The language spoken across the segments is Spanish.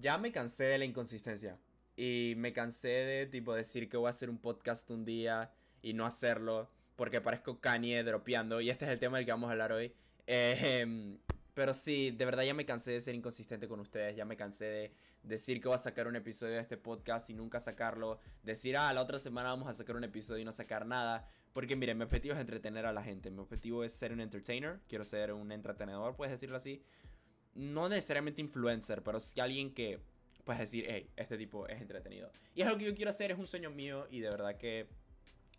ya me cansé de la inconsistencia. Y me cansé de tipo decir que voy a hacer un podcast un día y no hacerlo. Porque parezco Kanye dropeando. Y este es el tema del que vamos a hablar hoy. Eh, pero sí, de verdad ya me cansé de ser inconsistente con ustedes. Ya me cansé de decir que voy a sacar un episodio de este podcast y nunca sacarlo. Decir, ah, la otra semana vamos a sacar un episodio y no sacar nada. Porque miren, mi objetivo es entretener a la gente. Mi objetivo es ser un entertainer. Quiero ser un entretenedor, puedes decirlo así. No necesariamente influencer, pero sí alguien que puedes decir, hey, este tipo es entretenido. Y es lo que yo quiero hacer, es un sueño mío y de verdad que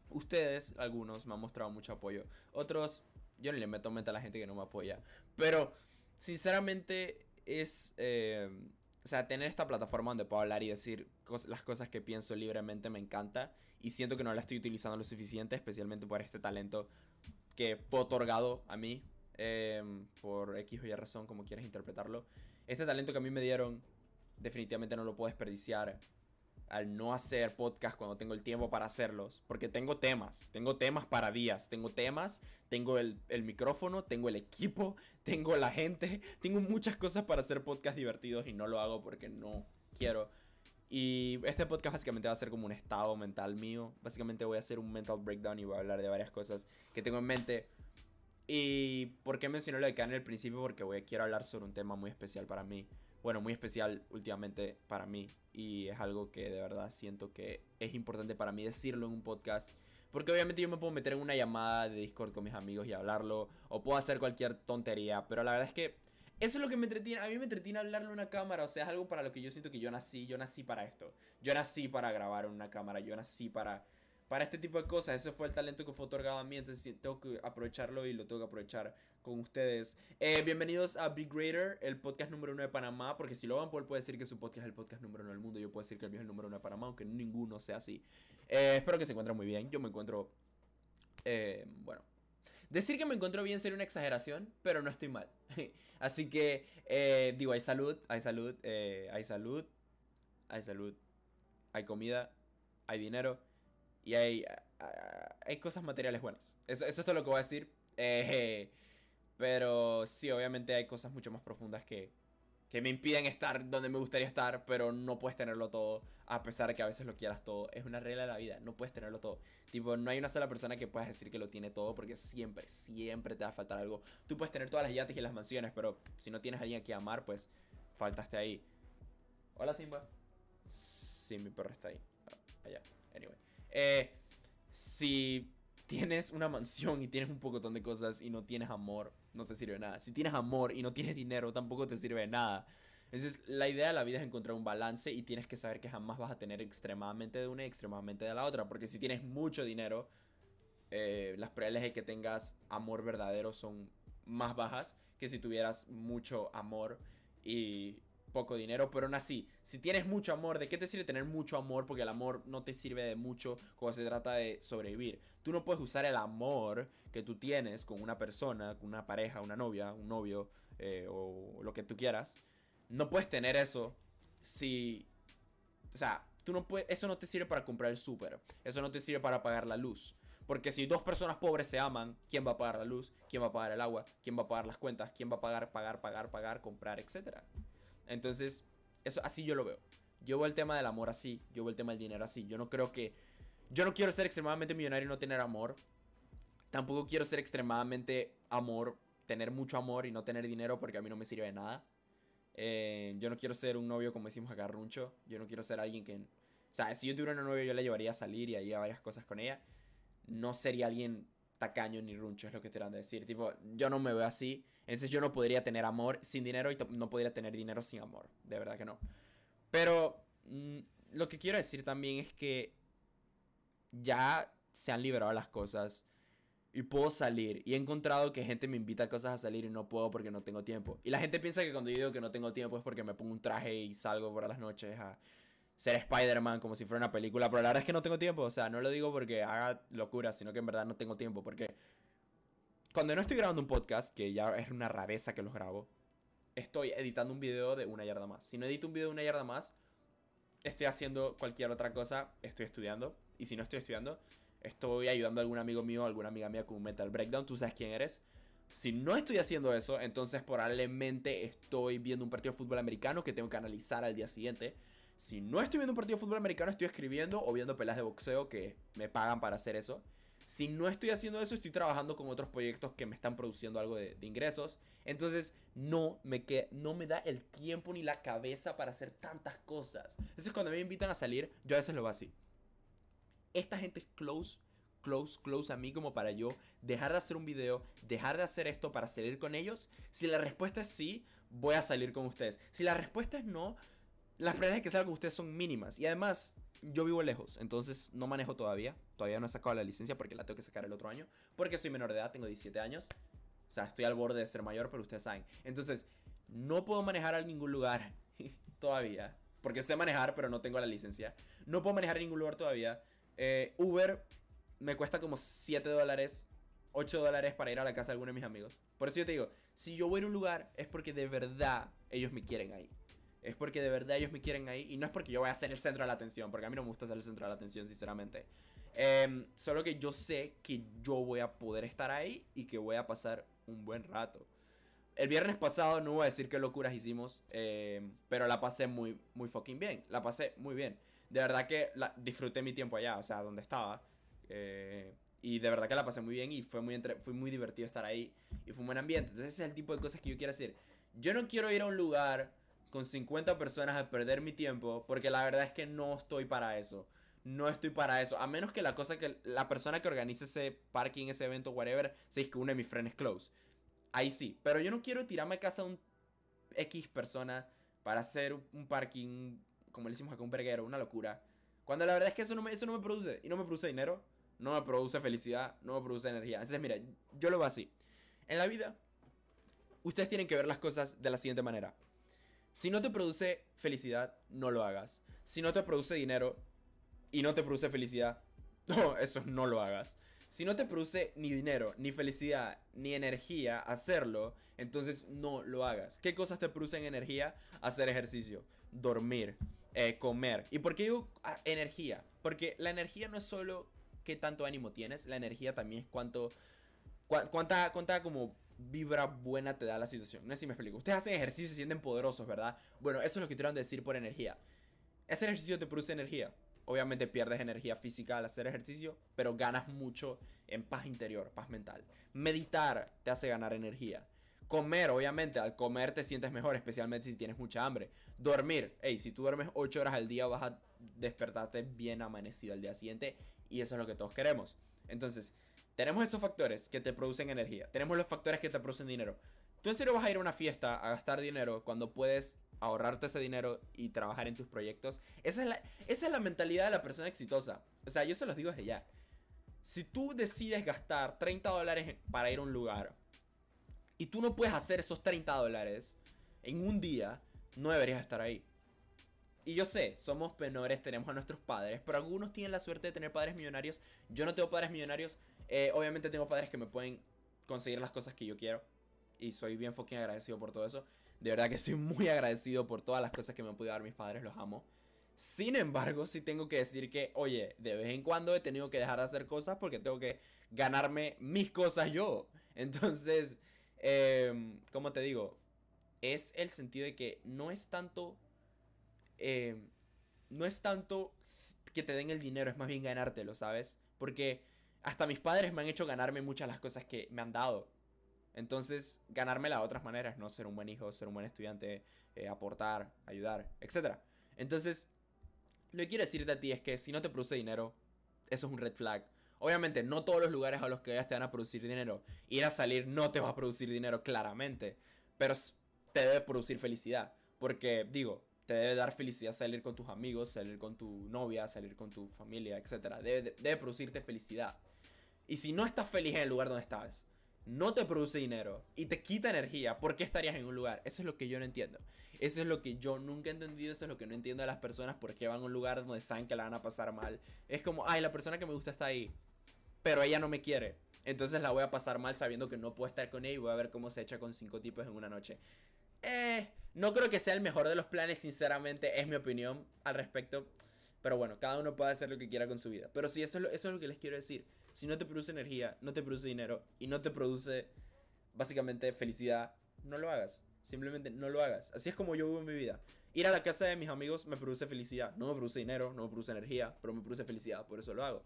ustedes, algunos, me han mostrado mucho apoyo. Otros, yo no le meto mente a la gente que no me apoya. Pero sinceramente es... Eh, o sea, tener esta plataforma donde puedo hablar y decir las cosas que pienso libremente me encanta. Y siento que no la estoy utilizando lo suficiente, especialmente por este talento que fue otorgado a mí. Em, por X o Y razón, como quieras interpretarlo. Este talento que a mí me dieron, definitivamente no lo puedo desperdiciar al no hacer podcast cuando tengo el tiempo para hacerlos. Porque tengo temas, tengo temas para días, tengo temas, tengo el, micrófono, tengo el equipo, tengo la gente, tengo muchas cosas para hacer podcast divertidos y no lo hago porque no quiero. Y este podcast básicamente va a ser como un estado mental mío. Básicamente voy a hacer un mental breakdown y voy a hablar de varias cosas que tengo en mente. ¿Y por qué mencioné lo de Kanye al principio? Porque voy, quiero hablar sobre un tema muy especial para mí. Bueno, muy especial últimamente para mí. Y es algo que de verdad siento que es importante para mí decirlo en un podcast. Porque obviamente yo me puedo meter en una llamada de Discord con mis amigos y hablarlo, o puedo hacer cualquier tontería, pero la verdad es que eso es lo que me entretiene, a mí me entretiene hablarlo en una cámara, o sea, es algo para lo que yo siento que yo nací, yo nací para esto. Yo nací para grabar en una cámara, yo nací para para este tipo de cosas. Ese fue el talento que fue otorgado a mí, entonces tengo que aprovecharlo y lo tengo que aprovechar con ustedes. Eh, bienvenidos a Big Greater, el podcast número uno de Panamá, porque si Logan Paul puede decir que su podcast es el podcast número uno del mundo, yo puedo decir que el mío es el número uno de Panamá, aunque ninguno sea así. Eh, espero que se encuentren muy bien, yo me encuentro... Eh, bueno, Decir que me encuentro bien sería una exageración, pero no estoy mal. Así que, digo, hay salud, hay salud, hay salud, hay salud, hay comida, hay dinero y hay, hay cosas materiales buenas. Eso, eso es todo lo que voy a decir. Eh, pero sí, obviamente hay cosas mucho más profundas que, que me impiden estar donde me gustaría estar, pero no puedes tenerlo todo, a pesar de que a veces lo quieras todo. Es una regla de la vida, no puedes tenerlo todo. Tipo, no hay una sola persona que puedas decir que lo tiene todo, porque siempre, siempre te va a faltar algo. Tú puedes tener todas las yates y las mansiones, pero si no tienes a alguien que amar, pues faltaste ahí. Hola, Simba. Sí, mi perro está ahí. Ah, allá. Anyway. Eh, si tienes una mansión y tienes un pocotón de cosas y no tienes amor, no te sirve nada. Si tienes amor y no tienes dinero, tampoco te sirve nada. Entonces, la idea de la vida es encontrar un balance y tienes que saber que jamás vas a tener extremadamente de una y extremadamente de la otra. Porque si tienes mucho dinero, eh, las probabilidades de que tengas amor verdadero son más bajas que si tuvieras mucho amor y poco dinero, pero aún así, si tienes mucho amor, ¿de qué te sirve tener mucho amor? Porque el amor no te sirve de mucho cuando se trata de sobrevivir. Tú no puedes usar el amor que tú tienes con una persona, con una pareja, una novia, un novio eh, o lo que tú quieras. No puedes tener eso si... O sea, tú no puedes, eso no te sirve para comprar el súper. Eso no te sirve para pagar la luz. Porque si dos personas pobres se aman, ¿quién va a pagar la luz? ¿Quién va a pagar el agua? ¿Quién va a pagar las cuentas? ¿Quién va a pagar, pagar, pagar, pagar, comprar, etcétera? Entonces, eso así yo lo veo. Yo veo el tema del amor así, yo veo el tema del dinero así. Yo no creo que yo no quiero ser extremadamente millonario y no tener amor. Tampoco quiero ser extremadamente amor, tener mucho amor y no tener dinero porque a mí no me sirve de nada. Eh, yo no quiero ser un novio como decimos acá, Runcho. Yo no quiero ser alguien que... O sea, si yo tuviera una novia yo la llevaría a salir y haría varias cosas con ella. No sería alguien tacaño ni runcho, es lo que te de decir. Tipo, yo no me veo así. Entonces yo no podría tener amor sin dinero y no podría tener dinero sin amor. De verdad que no. Pero mm, lo que quiero decir también es que ya se han liberado las cosas y puedo salir. Y he encontrado que gente me invita a cosas a salir y no puedo porque no tengo tiempo. Y la gente piensa que cuando digo que no tengo tiempo es porque me pongo un traje y salgo por las noches a ser Spider-Man como si fuera una película, pero la verdad es que no tengo tiempo, o sea, no lo digo porque haga locura, sino que en verdad no tengo tiempo, porque cuando no estoy grabando un podcast, que ya es una rareza que los grabo, estoy editando un video de una yarda más. Si no edito un video de una yarda más, estoy haciendo cualquier otra cosa, estoy estudiando, y si no estoy estudiando, estoy ayudando a algún amigo mío, alguna amiga mía con un Metal Breakdown, tú sabes quién eres. Si no estoy haciendo eso, entonces probablemente estoy viendo un partido de fútbol americano que tengo que analizar al día siguiente. Si no estoy viendo un partido de fútbol americano, estoy escribiendo o viendo pelas de boxeo que me pagan para hacer eso. Si no estoy haciendo eso, estoy trabajando con otros proyectos que me están produciendo algo de, ingresos. Entonces, no me, que, no me da el tiempo ni la cabeza para hacer tantas cosas. Entonces, cuando me invitan a salir, yo a veces lo veo así. Esta gente es close close, close a mí como para yo dejar de hacer un video, dejar de hacer esto para salir con ellos? Si la respuesta es sí, voy a salir con ustedes. Si la respuesta es no, las probabilidades de que salga con ustedes son mínimas. Y además, yo vivo lejos, entonces no manejo todavía. Todavía no he sacado la licencia porque la tengo que sacar el otro año. Porque soy menor de edad, tengo 17 años. O sea, estoy al borde de ser mayor, pero ustedes saben. Entonces, no puedo manejar a ningún lugar todavía. Porque sé manejar, pero no tengo la licencia. No puedo manejar a ningún lugar todavía. Eh, Uber me cuesta como 7 dólares, 8 dólares para ir a la casa de alguno de mis amigos. Por eso yo te digo, si yo voy a un lugar es porque de verdad ellos me quieren ahí. Es porque de verdad ellos me quieren ahí y no es porque yo voy a ser el centro de la atención, porque a mí no me gusta ser el centro de la atención, sinceramente. Em, solo que yo sé que yo voy a poder estar ahí y que voy a pasar un buen rato. El viernes pasado no voy a decir qué locuras hicimos, em, pero la pasé muy, muy fucking bien. La pasé muy bien. De verdad que disfruté mi tiempo allá, o sea, donde estaba. Eh, y de verdad que la pasé muy bien y fue muy, entre, fue muy divertido estar ahí. Y fue un buen ambiente. Entonces ese es el tipo de cosas que yo quiero decir. Yo no quiero ir a un lugar con 50 personas a perder mi tiempo porque la verdad es que no estoy para eso. No estoy para eso. A menos que la cosa que la persona que organice ese parking, ese evento, whatever, se que uno de mis friends close. Ahí sí. Pero yo no quiero tirarme a casa un X persona para hacer un parking, como le decimos acá, un verguero, una locura. Cuando la verdad es que eso no me, eso no me produce. Y no me produce dinero no me produce felicidad, no me produce energía. Entonces, mira, yo lo veo así. En la vida, ustedes tienen que ver las cosas de la siguiente manera. Si no te produce felicidad, no lo hagas. Si no te produce dinero y no te produce felicidad, no, eso no lo hagas. Si no te produce ni dinero, ni felicidad, ni energía hacerlo, entonces no lo hagas. ¿Qué cosas te producen energía? Hacer ejercicio, dormir, eh, comer. ¿Y por qué digo ah, energía? Porque la energía no es solo qué tanto ánimo tienes. La energía también es cuánto. cuánta, cuánta como vibra buena te da la situación. No sé si me explico. Ustedes hacen ejercicio y se sienten poderosos, ¿verdad? Bueno, eso es lo que de decir por energía. Ese ejercicio te produce energía. Obviamente pierdes energía física al hacer ejercicio, pero ganas mucho en paz interior, paz mental. Meditar te hace ganar energía. Comer, obviamente, al comer te sientes mejor, especialmente si tienes mucha hambre. Dormir, hey, si tú duermes 8 horas al día vas a despertarte bien amanecido al día siguiente y eso es lo que todos queremos. Entonces, tenemos esos factores que te producen energía. Tenemos los factores que te producen dinero. ¿Tú en serio vas a ir a una fiesta a gastar dinero cuando puedes ahorrarte ese dinero y trabajar en tus proyectos? Esa es la, esa es la mentalidad de la persona exitosa. O sea, yo se los digo desde ya. Si tú decides gastar 30 dólares para ir a un lugar y tú no puedes hacer esos 30 dólares en un día, no deberías estar ahí. Y yo sé, somos penores, tenemos a nuestros padres, pero algunos tienen la suerte de tener padres millonarios. Yo no tengo padres millonarios. Eh, obviamente tengo padres que me pueden conseguir las cosas que yo quiero. Y soy bien fucking agradecido por todo eso. De verdad que soy muy agradecido por todas las cosas que me han podido dar mis padres, los amo. Sin embargo, sí tengo que decir que, oye, de vez en cuando he tenido que dejar de hacer cosas porque tengo que ganarme mis cosas yo. Entonces, eh, como te digo, es el sentido de que no es tanto eh, no es tanto que te den el dinero, es más bien ganártelo, ¿sabes? Porque hasta mis padres me han hecho ganarme muchas las cosas que me han dado. Entonces, ganármela de otras maneras, ¿no? Ser un buen hijo, ser un buen estudiante, eh, aportar, ayudar, etc. Entonces, lo que quiero decirte a ti es que si no te produce dinero, eso es un red flag. Obviamente, no todos los lugares a los que vayas te van a producir dinero. Ir a salir no te va a producir dinero, claramente. Pero te debe producir felicidad. Porque, digo, te debe dar felicidad salir con tus amigos, salir con tu novia, salir con tu familia, etc. Debe, debe producirte felicidad. Y si no estás feliz en el lugar donde estás, no te produce dinero y te quita energía, ¿por qué estarías en un lugar? Eso es lo que yo no entiendo. Eso es lo que yo nunca he entendido, eso es lo que no entiendo de las personas, por qué van a un lugar donde saben que la van a pasar mal. Es como, ay, la persona que me gusta está ahí, pero ella no me quiere. Entonces la voy a pasar mal sabiendo que no puedo estar con ella y voy a ver cómo se echa con cinco tipos en una noche. Eh, no creo que sea el mejor de los planes, sinceramente, es mi opinión al respecto. Pero bueno, cada uno puede hacer lo que quiera con su vida. Pero sí, eso es lo, eso es lo que les quiero decir. Si no te produce energía, no te produce dinero y no te produce básicamente felicidad, no lo hagas. Simplemente no lo hagas. Así es como yo vivo mi vida. Ir a la casa de mis amigos me produce felicidad. No me produce dinero, no me produce energía, pero me produce felicidad, por eso lo hago.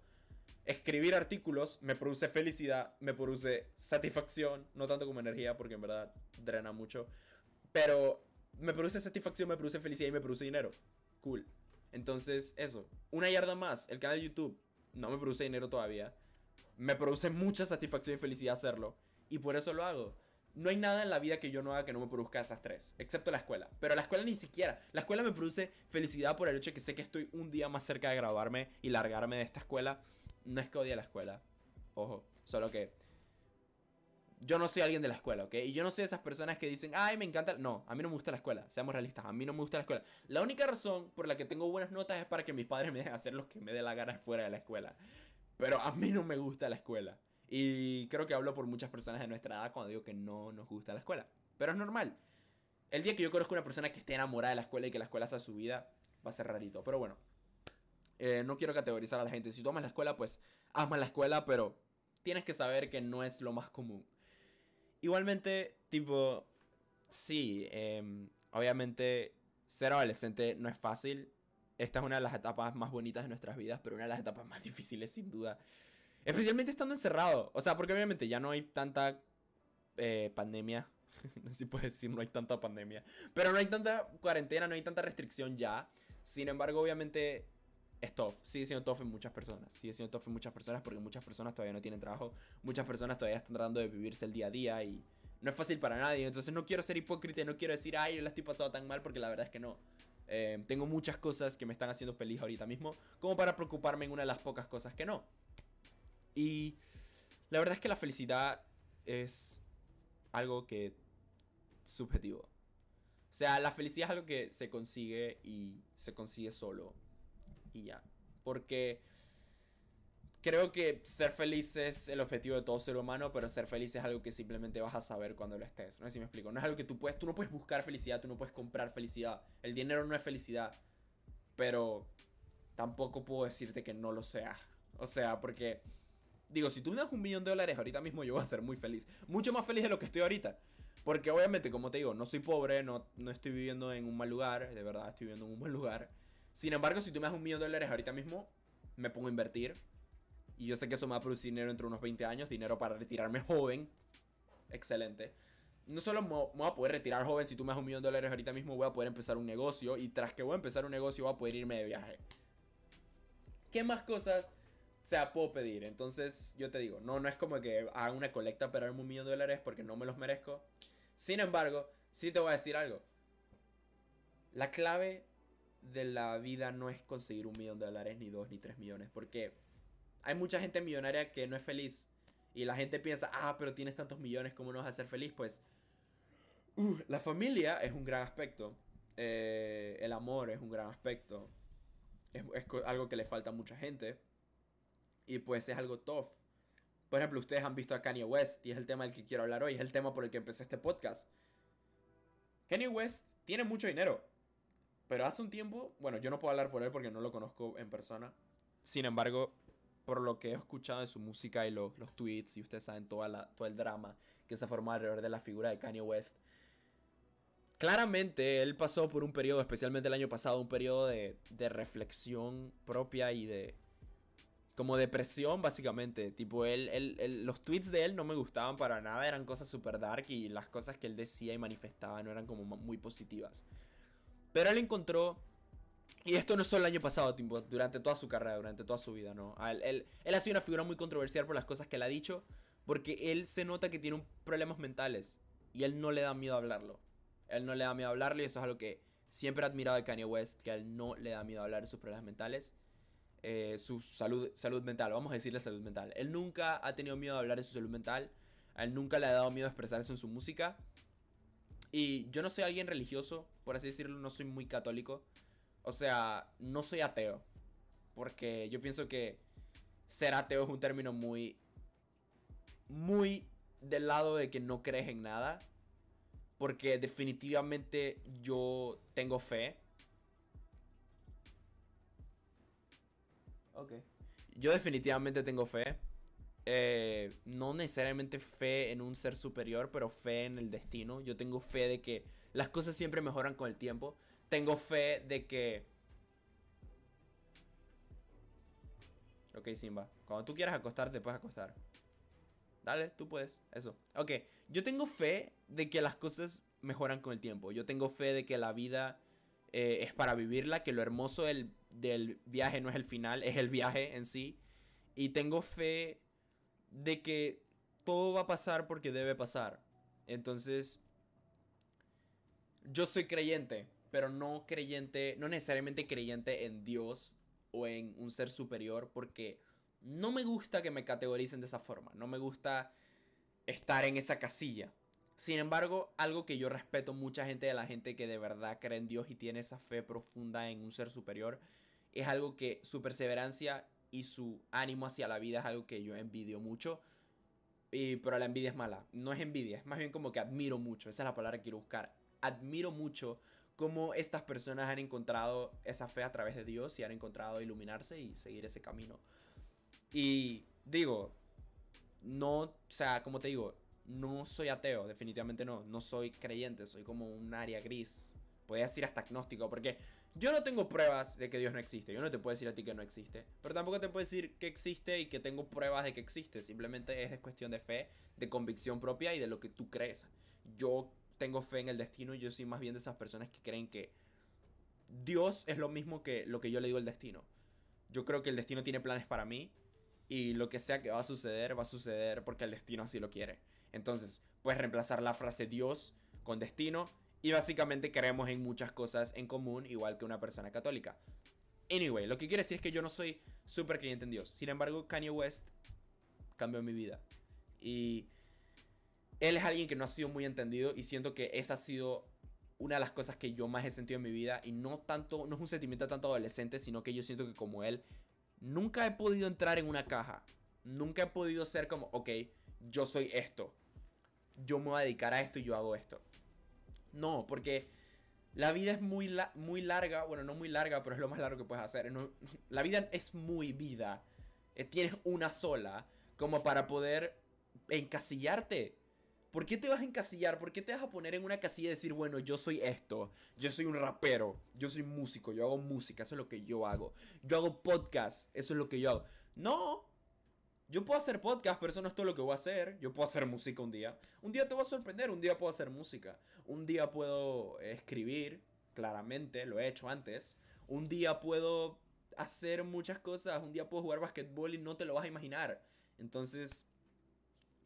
Escribir artículos me produce felicidad, me produce satisfacción, no tanto como energía, porque en verdad drena mucho. Pero me produce satisfacción, me produce felicidad y me produce dinero. Cool. Entonces, eso. Una yarda más. El canal de YouTube no me produce dinero todavía. Me produce mucha satisfacción y felicidad hacerlo. Y por eso lo hago. No hay nada en la vida que yo no haga que no me produzca esas tres, excepto la escuela. Pero la escuela ni siquiera. La escuela me produce felicidad por el hecho de que sé que estoy un día más cerca de graduarme y largarme de esta escuela. No es que odie la escuela. Ojo, solo que yo no soy alguien de la escuela, ¿ok? Y yo no soy de esas personas que dicen, ay, me encanta. No, a mí no me gusta la escuela, seamos realistas, a mí no me gusta la escuela. La única razón por la que tengo buenas notas es para que mis padres me dejen hacer lo que me dé la gana fuera de la escuela. Pero a mí no me gusta la escuela. Y creo que hablo por muchas personas de nuestra edad cuando digo que no nos gusta la escuela. Pero es normal. El día que yo conozco a una persona que esté enamorada de la escuela y que la escuela sea su vida, va a ser rarito. Pero bueno, eh, no quiero categorizar a la gente. Si tú amas la escuela, pues amas la escuela, pero tienes que saber que no es lo más común. Igualmente, tipo, sí, em, obviamente ser adolescente no es fácil. Esta es una de las etapas más bonitas de nuestras vidas, pero una de las etapas más difíciles sin duda. Especialmente estando encerrado. O sea, porque obviamente ya no hay tanta eh, pandemia. no sé si puedes decir, no hay tanta pandemia. Pero no hay tanta cuarentena, no hay tanta restricción ya. Sin embargo, obviamente es tough. Sigue siendo tough en muchas personas. Sigue siendo tough en muchas personas porque muchas personas todavía no tienen trabajo. Muchas personas todavía están tratando de vivirse el día a día y no es fácil para nadie. Entonces no quiero ser hipócrita no quiero decir, ay, yo la estoy pasando tan mal porque la verdad es que no. Eh, tengo muchas cosas que me están haciendo feliz ahorita mismo como para preocuparme en una de las pocas cosas que no. Y la verdad es que la felicidad es algo que subjetivo. O sea, la felicidad es algo que se consigue y se consigue solo y ya. Porque creo que ser feliz es el objetivo de todo ser humano, pero ser feliz es algo que simplemente vas a saber cuando lo estés. No sé si me explico. No es algo que tú puedes, tú no puedes buscar felicidad, tú no puedes comprar felicidad. El dinero no es felicidad, pero tampoco puedo decirte que no lo sea. O sea, porque digo, si tú me das un millón de dólares ahorita mismo, yo voy a ser muy feliz. Mucho más feliz de lo que estoy ahorita. Porque obviamente, como te digo, no soy pobre, no, no estoy viviendo en un mal lugar, de verdad estoy viviendo en un buen lugar. Sin embargo, si tú me das un millón de dólares ahorita mismo, me pongo a invertir. Y yo sé que eso me va a producir dinero entre unos 20 años, dinero para retirarme joven. Excelente. No solo me voy a poder retirar joven, si tú me das un millón de dólares ahorita mismo, voy a poder empezar un negocio. Y tras que voy a empezar un negocio, voy a poder irme de viaje. ¿Qué más cosas o sea, puedo pedir? Entonces, yo te digo, no, no es como que haga una colecta para darme un millón de dólares porque no me los merezco. Sin embargo, sí te voy a decir algo. La clave de la vida no es conseguir un millón de dólares, ni dos, ni tres millones. Porque hay mucha gente millonaria que no es feliz. Y la gente piensa, ah, pero tienes tantos millones, ¿cómo no vas a ser feliz? Pues, uh, la familia es un gran aspecto. Eh, el amor es un gran aspecto. Es, es, algo que le falta a mucha gente. Y pues es algo tough. Por ejemplo, ustedes han visto a Kanye West y es el tema del que quiero hablar hoy. Es el tema por el que empecé este podcast. Kanye West tiene mucho dinero. Pero hace un tiempo, bueno, yo no puedo hablar por él porque no lo conozco en persona. Sin embargo, por lo que he escuchado de su música y los, los tweets, y ustedes saben toda la, todo el drama que se formado alrededor de la figura de Kanye West, claramente él pasó por un periodo, especialmente el año pasado, un periodo de, de reflexión propia y de como depresión, básicamente. Tipo, él, él, los tweets de él no me gustaban para nada, eran cosas super dark y las cosas que él decía y manifestaba no eran como muy positivas. Pero él encontró. Y esto no es solo el año pasado, tipo, durante toda su carrera, durante toda su vida, ¿no? Él, él, ha sido una figura muy controversial por las cosas que él ha dicho, porque él se nota que tiene problemas mentales y él no le da miedo a hablarlo. Él no le da miedo a hablarlo y eso es algo que siempre he admirado de Kanye West, que a él no le da miedo a hablar de sus problemas mentales. Eh, su salud, salud mental, vamos a decirle salud mental. Él nunca ha tenido miedo a hablar de su salud mental, a él nunca le ha dado miedo a expresar eso en su música. Y yo no soy alguien religioso, por así decirlo, no soy muy católico. O sea, no soy ateo. Porque yo pienso que ser ateo es un término muy... Muy del lado de que no crees en nada. Porque definitivamente yo tengo fe. Ok. Yo definitivamente tengo fe. eh, no necesariamente fe en un ser superior, pero fe en el destino. Yo tengo fe de que las cosas siempre mejoran con el tiempo. Tengo fe de que... Ok, Simba. Cuando tú quieras acostarte, puedes acostar. Dale, tú puedes. Eso. Ok. Yo tengo fe de que las cosas mejoran con el tiempo. Yo tengo fe de que la vida eh, es para vivirla, que lo hermoso del, del viaje no es el final, es el viaje en sí. Y tengo fe de que todo va a pasar porque debe pasar. Entonces, yo soy creyente, pero no creyente, no necesariamente creyente en Dios o en un ser superior, porque no me gusta que me categoricen de esa forma, no me gusta estar en esa casilla. Sin embargo, algo que yo respeto mucha gente de la gente que de verdad cree en Dios y tiene esa fe profunda en un ser superior, es algo que su perseverancia y su ánimo hacia la vida es algo que yo envidio mucho. Y, pero la envidia es mala. No es envidia, es más bien como que admiro mucho. Esa es la palabra que quiero buscar. Admiro mucho cómo estas personas han encontrado esa fe a través de Dios y han encontrado iluminarse y seguir ese camino. Y digo, no, o sea, como te digo, no soy ateo, definitivamente no. No soy creyente, soy como un área gris. Podría decir hasta agnóstico, porque yo no tengo pruebas de que Dios no existe. Yo no te puedo decir a ti que no existe. Pero tampoco te puedo decir que existe y que tengo pruebas de que existe. Simplemente es cuestión de fe, de convicción propia y de lo que tú crees. Yo tengo fe en el destino y yo soy más bien de esas personas que creen que Dios es lo mismo que lo que yo le digo el destino. Yo creo que el destino tiene planes para mí y lo que sea que va a suceder, va a suceder porque el destino así lo quiere. Entonces, puedes reemplazar la frase Dios con destino y básicamente creemos en muchas cosas en común, igual que una persona católica. Anyway, lo que quiere decir es que yo no soy súper creyente en Dios. Sin embargo, Kanye West cambió mi vida. Y él es alguien que no ha sido muy entendido y siento que esa ha sido una de las cosas que yo más he sentido en mi vida y no tanto, no es un sentimiento tanto adolescente, sino que yo siento que como él, nunca he podido entrar en una caja. Nunca he podido ser como, ok, yo soy esto. Yo me voy a dedicar a esto y yo hago esto. No, porque la vida es muy, muy larga. Bueno, no muy larga, pero es lo más largo que puedes hacer. la vida es muy vida. Eh, tienes una sola como para poder encasillarte. ¿Por qué te vas a encasillar? ¿Por qué te vas a poner en una casilla y decir, bueno, yo soy esto, yo soy un rapero, yo soy músico, yo hago música, eso es lo que yo hago. Yo hago podcast, eso es lo que yo hago. No, yo puedo hacer podcast, pero eso no es todo lo que voy a hacer. Yo puedo hacer música un día. Un día te voy a sorprender, un día puedo hacer música. Un día puedo escribir, claramente, lo he hecho antes. Un día puedo hacer muchas cosas. Un día puedo jugar basquetbol y no te lo vas a imaginar. Entonces,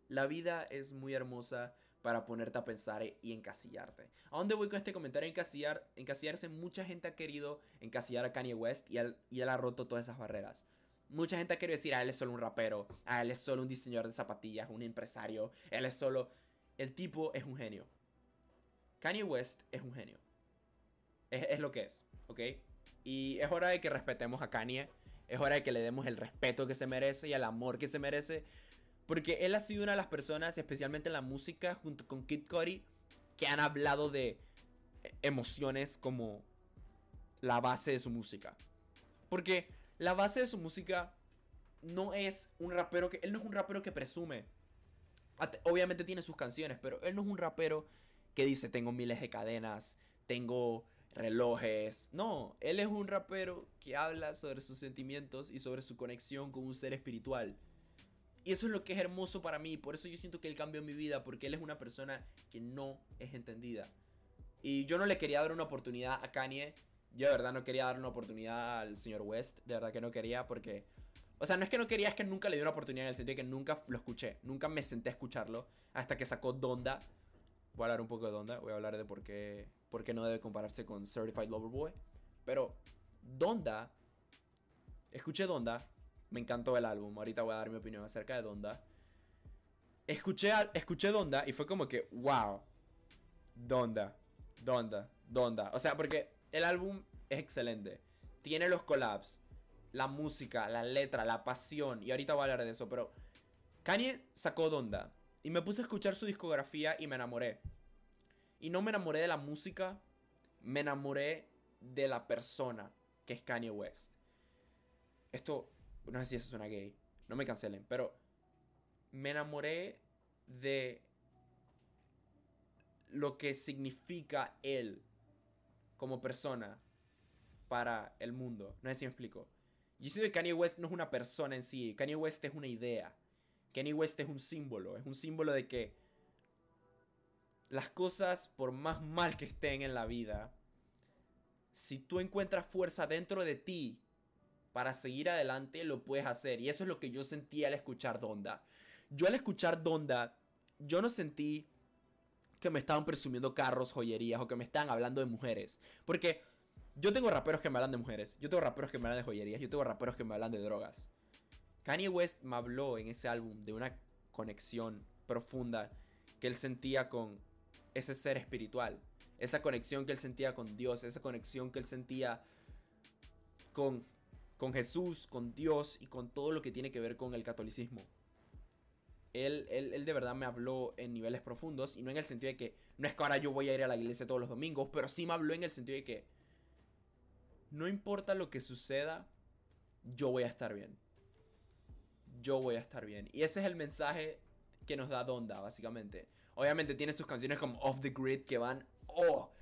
la vida es muy hermosa para ponerte a pensar y encasillarte. ¿A dónde voy con este comentario? Encasillar, encasillarse. Mucha gente ha querido encasillar a Kanye West y y él ha roto todas esas barreras. Mucha gente quiere decir, a ah, él es solo un rapero, ah, él es solo un diseñador de zapatillas, un empresario, él es solo... El tipo es un genio. Kanye West es un genio. Es, lo que es, ¿ok? Y es hora de que respetemos a Kanye. Es hora de que le demos el respeto que se merece y el amor que se merece. Porque él ha sido una de las personas, especialmente en la música, junto con Kid Cudi, que han hablado de emociones como la base de su música. Porque la base de su música no es un rapero que. Él no es un rapero que presume. Obviamente tiene sus canciones, pero él no es un rapero que dice: Tengo miles de cadenas, tengo relojes. No, él es un rapero que habla sobre sus sentimientos y sobre su conexión con un ser espiritual. Y eso es lo que es hermoso para mí. Por eso yo siento que él cambió mi vida. Porque él es una persona que no es entendida. Y yo no le quería dar una oportunidad a Kanye yo de verdad no quería dar una oportunidad al señor West. De verdad que no quería porque... O sea, no es que no quería, es que nunca le di una oportunidad en el sentido de que nunca lo escuché. Nunca me senté a escucharlo hasta que sacó Donda. Voy a hablar un poco de Donda. Voy a hablar de por qué, por qué no debe compararse con Certified Lover Boy. Pero Donda... Escuché Donda. Me encantó el álbum. Ahorita voy a dar mi opinión acerca de Donda. Escuché, escuché Donda y fue como que, wow. Donda. Donda. Donda. O sea, porque el álbum es excelente. Tiene los collabs, la música, la letra, la pasión. Y ahorita voy a hablar de eso, pero Kanye sacó Donda. Y me puse a escuchar su discografía y me enamoré. Y no me enamoré de la música, me enamoré de la persona que es Kanye West. Esto, no sé si eso suena gay, no me cancelen, pero me enamoré de lo que significa él como persona para el mundo. No sé si me explico. Yo siento que Kanye West no es una persona en sí. Kanye West es una idea. Kanye West es un símbolo. Es un símbolo de que las cosas, por más mal que estén en la vida, si tú encuentras fuerza dentro de ti para seguir adelante, lo puedes hacer. Y eso es lo que yo sentí al escuchar Donda. Yo al escuchar Donda, yo no sentí que me estaban presumiendo carros, joyerías o que me estaban hablando de mujeres. Porque yo tengo raperos que me hablan de mujeres, yo tengo raperos que me hablan de joyerías, yo tengo raperos que me hablan de drogas. Kanye West me habló en ese álbum de una conexión profunda que él sentía con ese ser espiritual. Esa conexión que él sentía con Dios, esa conexión que él sentía con, con Jesús, con Dios y con todo lo que tiene que ver con el catolicismo. Él, él, de verdad me habló en niveles profundos y no en el sentido de que no es que ahora yo voy a ir a la iglesia todos los domingos, pero sí me habló en el sentido de que no importa lo que suceda, yo voy a estar bien. Yo voy a estar bien. Y ese es el mensaje que nos da Donda, básicamente. Obviamente tiene sus canciones como Off the Grid que van, oh.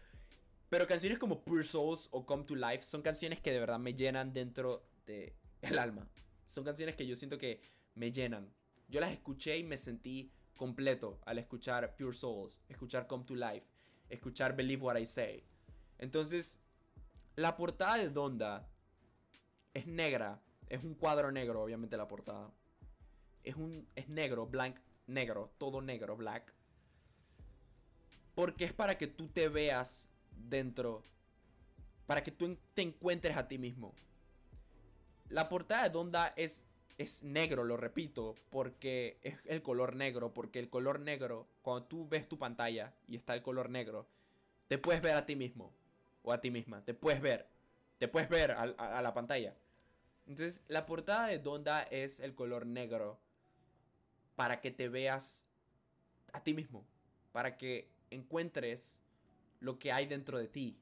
Pero canciones como Pure Souls o Come to Life son canciones que de verdad me llenan dentro de alma. Son canciones que yo siento que me llenan. Yo las escuché y me sentí completo al escuchar Pure Souls, escuchar Come to Life, escuchar Believe What I Say. Entonces, la portada de Donda es negra. Es un cuadro negro, obviamente, la portada. Es, un, es negro, blank, negro, todo negro, black. Porque es para que tú te veas dentro. Para que tú te encuentres a ti mismo. La portada de Donda es, es negro, lo repito, porque es el color negro. Porque el color negro, cuando tú ves tu pantalla y está el color negro, te puedes ver a ti mismo o a ti misma. Te puedes ver. Te puedes ver a, la pantalla. Entonces, la portada de Donda es el color negro para que te veas a ti mismo. Para que encuentres lo que hay dentro de ti.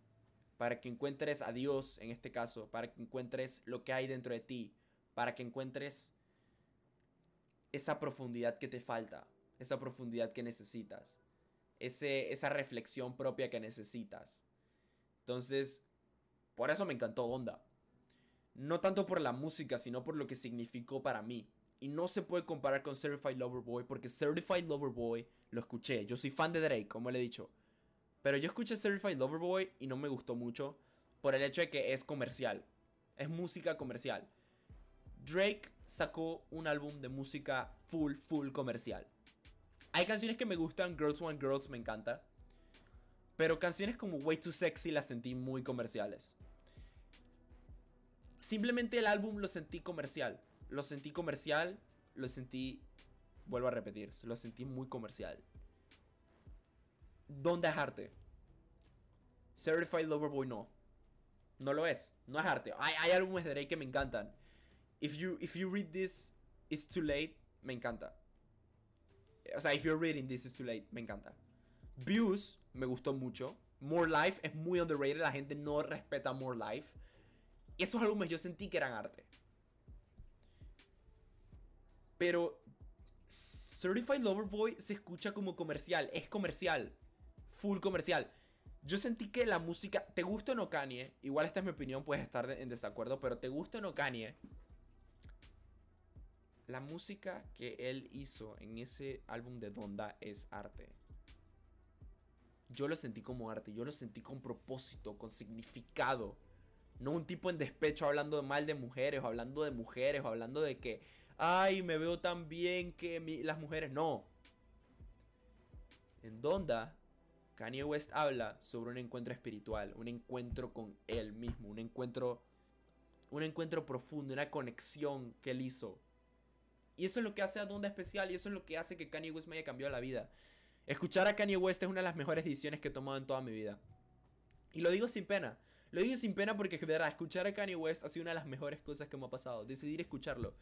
Para que encuentres a Dios en este caso. Para que encuentres lo que hay dentro de ti. Para que encuentres esa profundidad que te falta. Esa profundidad que necesitas. Ese, esa reflexión propia que necesitas. Entonces, por eso me encantó Onda. No tanto por la música, sino por lo que significó para mí. Y no se puede comparar con Certified Lover Boy, porque Certified Lover Boy lo escuché. Yo soy fan de Drake, como le he dicho. Pero yo escuché Certified Lover Boy y no me gustó mucho por el hecho de que es comercial. Es música comercial. Drake sacó un álbum de música full, full comercial. Hay canciones que me gustan, Girls Want Girls me encanta. Pero canciones como Way Too Sexy las sentí muy comerciales. Simplemente el álbum lo sentí comercial. Lo sentí comercial, lo sentí... Vuelvo a repetir, lo sentí muy comercial. ¿Dónde es arte? Certified Lover Boy no. No lo es. No es arte. Hay, hay álbumes de Drake que me encantan. If you, if you read this, it's too late. Me encanta. O sea, if you're reading this, it's too late. Me encanta. Views me gustó mucho. More Life es muy underrated, la gente no respeta More Life. Esos álbumes yo sentí que eran arte. Pero Certified Lover Boy se escucha como comercial, es comercial, full comercial. Yo sentí que la música, te gusta o no igual esta es mi opinión, puedes estar en desacuerdo, pero te gusta o no la música que él hizo en ese álbum de Donda es arte yo lo sentí como arte, yo lo sentí con propósito, con significado. No un tipo en despecho hablando mal de mujeres, o hablando de mujeres, o hablando de que, ay, me veo tan bien que las mujeres. No. En Donda, Kanye West habla sobre un encuentro espiritual, un encuentro con él mismo, un encuentro, un encuentro profundo, una conexión que él hizo. Y eso es lo que hace a Donda especial y eso es lo que hace que Kanye West me haya cambiado la vida. Escuchar a Kanye West es una de las mejores decisiones que he tomado en toda mi vida. Y lo digo sin pena. Lo digo sin pena porque, verdad, escuchar a Kanye West ha sido una de las mejores cosas que me ha pasado. Decidir escucharlo.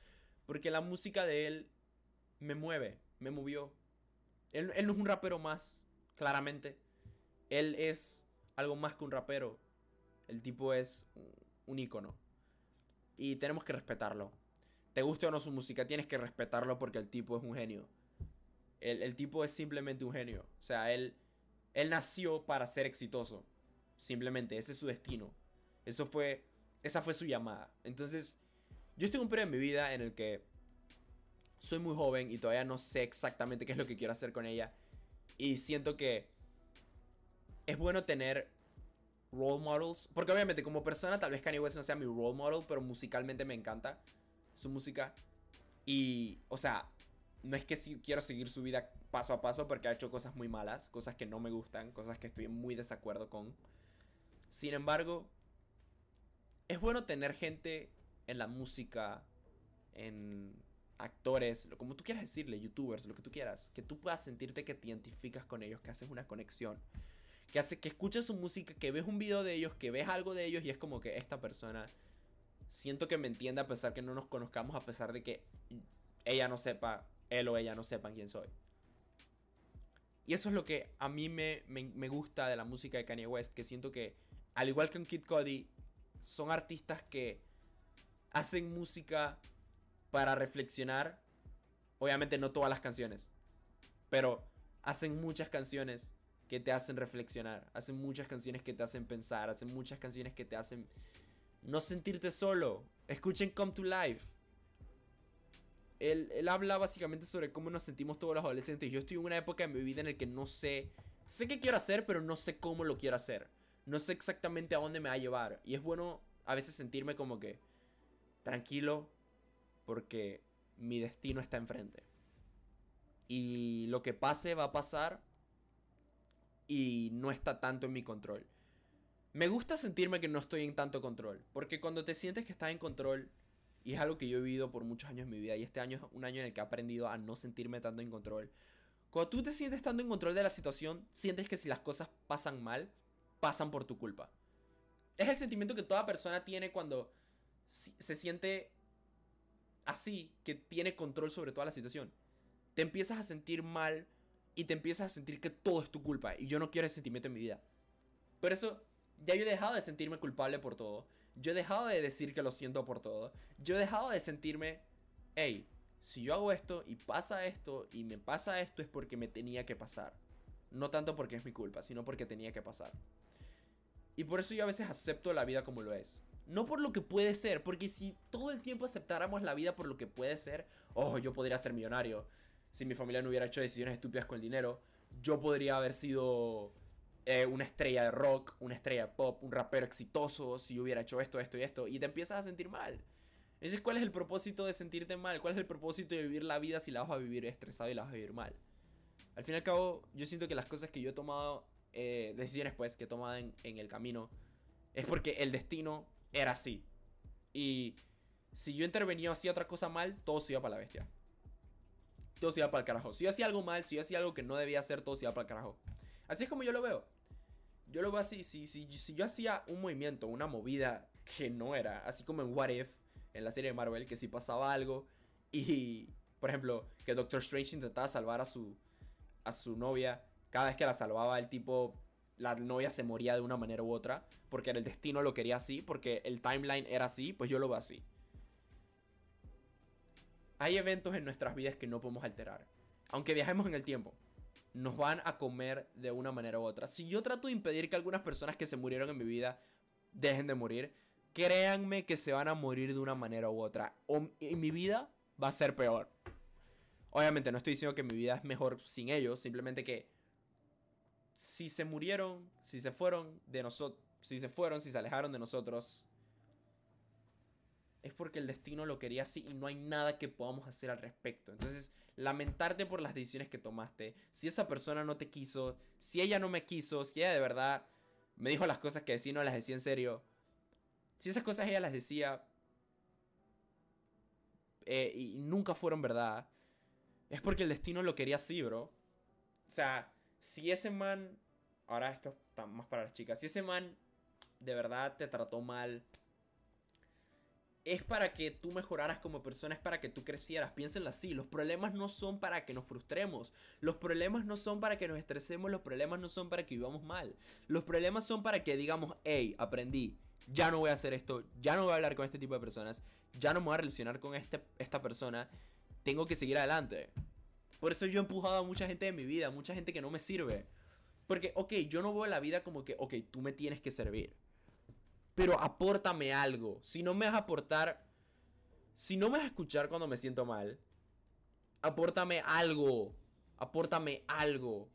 Porque la música de él me mueve, me movió. Él, no es un rapero más, claramente. Él es algo más que un rapero. El tipo es un ícono. Y tenemos que respetarlo. te guste o no su música, tienes que respetarlo porque el tipo es un genio. El, tipo es simplemente un genio. O sea, él, él nació para ser exitoso. Simplemente, ese es su destino. Eso fue, esa fue su llamada. Entonces, yo estoy en un periodo en mi vida en el que soy muy joven y todavía no sé exactamente qué es lo que quiero hacer con ella. Y siento que es bueno tener role models. Porque obviamente como persona tal vez Kanye West no sea mi role model, pero musicalmente me encanta su música. Y, o sea, no es que si quiero seguir su vida paso a paso porque ha hecho cosas muy malas, cosas que no me gustan, cosas que estoy muy desacuerdo con. Sin embargo, es bueno tener gente en la música, en actores, como tú quieras decirle, youtubers, lo que tú quieras, que tú puedas sentirte que te identificas con ellos, que haces una conexión, que hace que escuches su música, que ves un video de ellos, que ves algo de ellos y es como que esta persona siento que me entiende a pesar que no nos conozcamos, a pesar de que ella no sepa, él o ella no sepan quién soy. Y eso es lo que a mí me, me, gusta de la música de Kanye West, que siento que, al igual que en Kid Cody, son artistas que hacen música para reflexionar. Obviamente no todas las canciones, pero hacen muchas canciones que te hacen reflexionar, hacen muchas canciones que te hacen pensar, hacen muchas canciones que te hacen no sentirte solo. Escuchen Come to Life. Él, él, habla básicamente sobre cómo nos sentimos todos los adolescentes. Yo estoy en una época en mi vida en la que no sé. Sé qué quiero hacer, pero no sé cómo lo quiero hacer. No sé exactamente a dónde me va a llevar. Y es bueno a veces sentirme como que tranquilo porque mi destino está enfrente. Y lo que pase va a pasar y no está tanto en mi control. Me gusta sentirme que no estoy en tanto control, porque cuando te sientes que estás en control, y es algo que yo he vivido por muchos años en mi vida, y este año es un año en el que he aprendido a no sentirme tanto en control. Cuando tú te sientes estando en control de la situación, sientes que si las cosas pasan mal, pasan por tu culpa. Es el sentimiento que toda persona tiene cuando se siente así, que tiene control sobre toda la situación. Te empiezas a sentir mal y te empiezas a sentir que todo es tu culpa. Y yo no quiero ese sentimiento en mi vida. Pero eso, ya yo he dejado de sentirme culpable por todo. Yo he dejado de decir que lo siento por todo. Yo he dejado de sentirme, hey, si yo hago esto y pasa esto y me pasa esto es porque me tenía que pasar. No tanto porque es mi culpa, sino porque tenía que pasar. Y por eso yo a veces acepto la vida como lo es. No por lo que puede ser, porque si todo el tiempo aceptáramos la vida por lo que puede ser, oh, yo podría ser millonario. Si mi familia no hubiera hecho decisiones estúpidas con el dinero, yo podría haber sido eh, una estrella de rock, una estrella de pop, un rapero exitoso, si yo hubiera hecho esto, esto y esto, y te empiezas a sentir mal. Entonces, ¿cuál es el propósito de sentirte mal? ¿Cuál es el propósito de vivir la vida si la vas a vivir estresado y la vas a vivir mal? Al fin y al cabo, yo siento que las cosas que yo he tomado, eh, decisiones pues, que he tomado en, el camino, es porque el destino era así. Y si yo intervenía hacía otra cosa mal, todo se iba para la bestia. Todo se iba para el carajo. Si yo hacía algo mal, si yo hacía algo que no debía hacer, todo se iba para el carajo. Así es como yo lo veo. Yo lo veo así. Si, si, si yo hacía un movimiento, una movida que no era, así como en What If, en la serie de Marvel, que si pasaba algo y, por ejemplo, que Doctor Strange intentaba salvar a su, a su novia, cada vez que la salvaba el tipo la novia se moría de una manera u otra, porque el destino lo quería así, porque el timeline era así, pues yo lo veo así. Hay eventos en nuestras vidas que no podemos alterar. Aunque viajemos en el tiempo, nos van a comer de una manera u otra. Si yo trato de impedir que algunas personas que se murieron en mi vida dejen de morir, créanme que se van a morir de una manera u otra. O, y mi vida va a ser peor. Obviamente no estoy diciendo que mi vida es mejor sin ellos, simplemente que si se murieron, si se fueron de nosotros, si se fueron, si se alejaron de nosotros, es porque el destino lo quería así y no hay nada que podamos hacer al respecto. Entonces, lamentarte por las decisiones que tomaste, si esa persona no te quiso, si ella no me quiso, si ella de verdad me dijo las cosas que decía no las decía en serio, si esas cosas ella las decía eh, y nunca fueron verdad, es porque el destino lo quería así, bro. O sea, si ese man, ahora esto está más para las chicas, si ese man de verdad te trató mal, es para que tú mejoraras como persona, es para que tú crecieras. Piénsenlo así, los problemas no son para que nos frustremos, los problemas no son para que nos estresemos, los problemas no son para que vivamos mal, los problemas son para que digamos, hey, aprendí, ya no voy a hacer esto, ya no voy a hablar con este tipo de personas, ya no me voy a relacionar con este, esta persona, tengo que seguir adelante. Por eso yo he empujado a mucha gente de mi vida, mucha gente que no me sirve. Porque, ok, yo no veo la vida como que, ok, tú me tienes que servir. Pero apórtame algo. Si no me vas a aportar, si no me vas a escuchar cuando me siento mal, apórtame algo. Apórtame algo.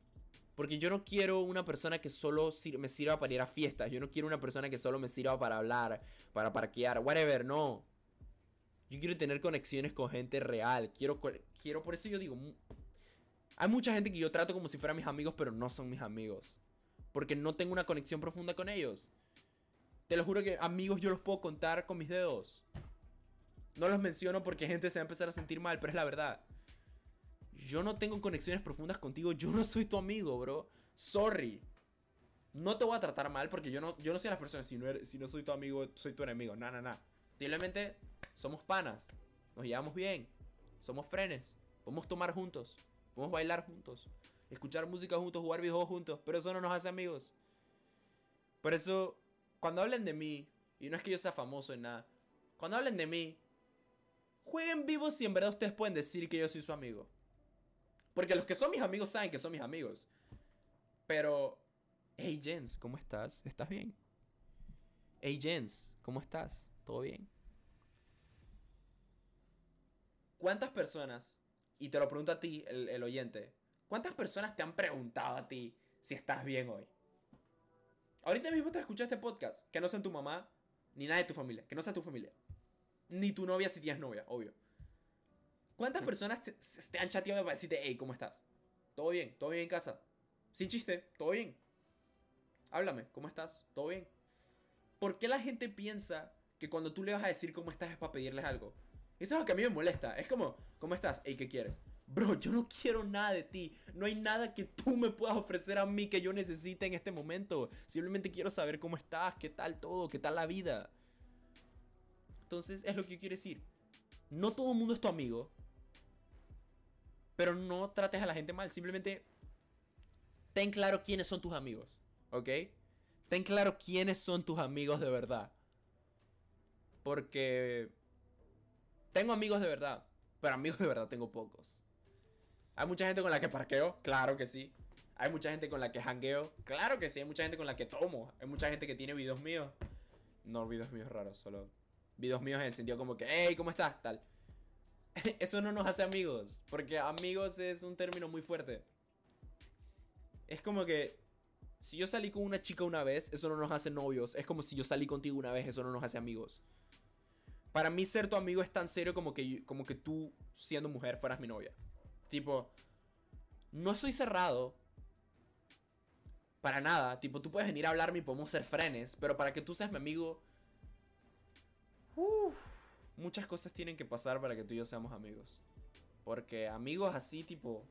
Porque yo no quiero una persona que solo me sirva para ir a fiestas. Yo no quiero una persona que solo me sirva para hablar, para parquear, whatever, no. Yo quiero tener conexiones con gente real. Quiero, quiero, por eso yo digo, hay mucha gente que yo trato como si fueran mis amigos, pero no son mis amigos. Porque no tengo una conexión profunda con ellos. Te lo juro que amigos yo los puedo contar con mis dedos. No los menciono porque gente se va a empezar a sentir mal, pero es la verdad. Yo no tengo conexiones profundas contigo. Yo no soy tu amigo, bro. Sorry. No te voy a tratar mal porque yo no, yo no soy las personas. Si no, si no soy tu amigo, soy tu enemigo. No, no, no. Simplemente somos panas. Nos llevamos bien. Somos frenes. Podemos tomar juntos. Podemos bailar juntos. Escuchar música juntos. Jugar videojuegos juntos. Pero eso no nos hace amigos. Por eso, cuando hablen de mí, y no es que yo sea famoso en nada, cuando hablen de mí, jueguen vivos si en verdad ustedes pueden decir que yo soy su amigo. Porque los que son mis amigos saben que son mis amigos. Pero, hey Jens, ¿cómo estás? ¿Estás bien? Hey Jens, ¿cómo estás? ¿Todo bien? ¿Cuántas personas, y te lo pregunto a ti, el, el oyente, ¿cuántas personas te han preguntado a ti si estás bien hoy? Ahorita mismo te escuchas este podcast, que no sean tu mamá, ni nada de tu familia, que no sea tu familia. Ni tu novia si tienes novia, obvio. ¿Cuántas personas te, han chateado para decirte, hey, ¿cómo estás? ¿Todo bien? ¿Todo bien en casa? Sin chiste, ¿todo bien? Háblame, ¿cómo estás? ¿Todo bien? ¿Por qué la gente piensa que cuando tú le vas a decir cómo estás es para pedirles algo? Eso es lo que a mí me molesta. Es como, ¿cómo estás? Hey, ¿qué quieres? Bro, yo no quiero nada de ti. No hay nada que tú me puedas ofrecer a mí que yo necesite en este momento. Simplemente quiero saber cómo estás, qué tal todo, qué tal la vida. Entonces, es lo que yo quiero decir. No todo el mundo es tu amigo. Pero no trates a la gente mal. Simplemente ten claro quiénes son tus amigos. ¿Ok? Ten claro quiénes son tus amigos de verdad. Porque tengo amigos de verdad. Pero amigos de verdad tengo pocos. Hay mucha gente con la que parqueo, claro que sí. Hay mucha gente con la que hangueo, claro que sí. Hay mucha gente con la que tomo. Hay mucha gente que tiene videos míos. No videos míos raros, solo videos míos en el sentido como que, hey, ¿cómo estás? Tal. Eso no nos hace amigos. Porque amigos es un término muy fuerte. Es como que. Si yo salí con una chica una vez, eso no nos hace novios. Es como si yo salí contigo una vez, eso no nos hace amigos. Para mí ser tu amigo es tan serio como que, como que tú, siendo mujer, fueras mi novia. Tipo, no soy cerrado. Para nada. Tipo, tú puedes venir a hablarme y podemos ser frenes. Pero para que tú seas mi amigo... Muchas cosas tienen que pasar para que tú y yo seamos amigos. Porque amigos así, tipo...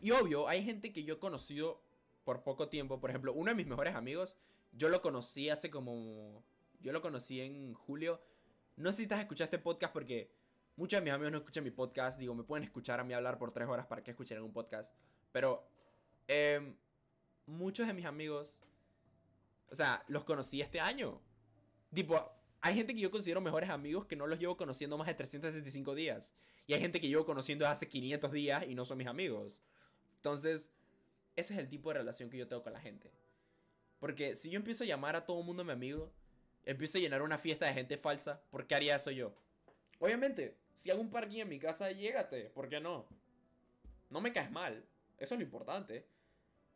Y obvio, hay gente que yo he conocido por poco tiempo. Por ejemplo, uno de mis mejores amigos, yo lo conocí hace como... Yo lo conocí en julio. No sé si te has escuchado este podcast porque muchos de mis amigos no escuchan mi podcast. Digo, me pueden escuchar a mí hablar por tres horas para que escuchen un podcast. Pero em, muchos de mis amigos, o sea, los conocí este año. Tipo, hay gente que yo considero mejores amigos que no los llevo conociendo más de 365 días. Y hay gente que llevo conociendo hace 500 días y no son mis amigos. Entonces, ese es el tipo de relación que yo tengo con la gente. Porque si yo empiezo a llamar a todo el mundo mi amigo, empiezo a llenar una fiesta de gente falsa, ¿por qué haría eso yo? Obviamente, si hago un parking en mi casa, llégate, ¿por qué no? No me caes mal, eso es lo importante.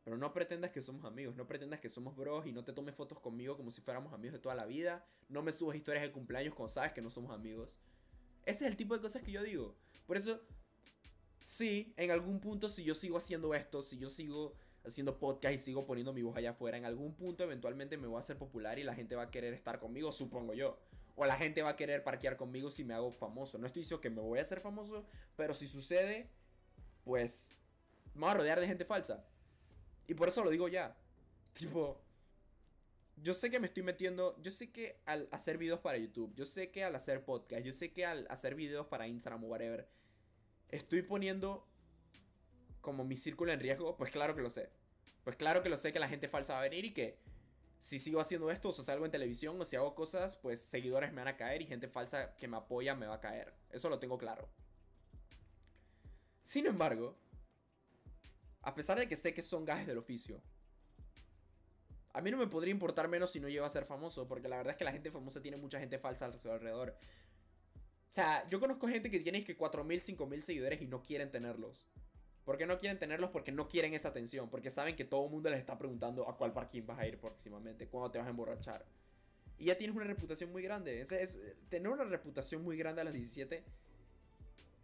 Pero no pretendas que somos amigos, no pretendas que somos bros y no te tomes fotos conmigo como si fuéramos amigos de toda la vida. No me subas historias de cumpleaños cuando sabes que no somos amigos. Ese es el tipo de cosas que yo digo. Por eso, sí, en algún punto, si yo sigo haciendo esto, si yo sigo haciendo podcast y sigo poniendo mi voz allá afuera, en algún punto eventualmente me voy a hacer popular y la gente va a querer estar conmigo, supongo yo. O la gente va a querer parquear conmigo si me hago famoso. No estoy diciendo que me voy a hacer famoso, pero si sucede, pues me voy a rodear de gente falsa. Y por eso lo digo ya. Tipo, yo sé que me estoy metiendo, yo sé que al hacer videos para YouTube, yo sé que al hacer podcast, yo sé que al hacer videos para Instagram o whatever, estoy poniendo como mi círculo en riesgo, pues claro que lo sé. Pues claro que lo sé que la gente falsa va a venir y que si sigo haciendo esto, o salgo en televisión, o si hago cosas, pues seguidores me van a caer y gente falsa que me apoya me va a caer. Eso lo tengo claro. Sin embargo, a pesar de que sé que son gajes del oficio, a mí no me podría importar menos si no llego a ser famoso, porque la verdad es que la gente famosa tiene mucha gente falsa su alrededor. O sea, yo conozco gente que tiene que 4.000, 5.000 seguidores y no quieren tenerlos. ¿Por qué no quieren tenerlos? Porque no quieren esa atención. Porque saben que todo el mundo les está preguntando a cuál parking vas a ir próximamente, cuándo te vas a emborrachar. Y ya tienes una reputación muy grande. Es, tener una reputación muy grande a los 17,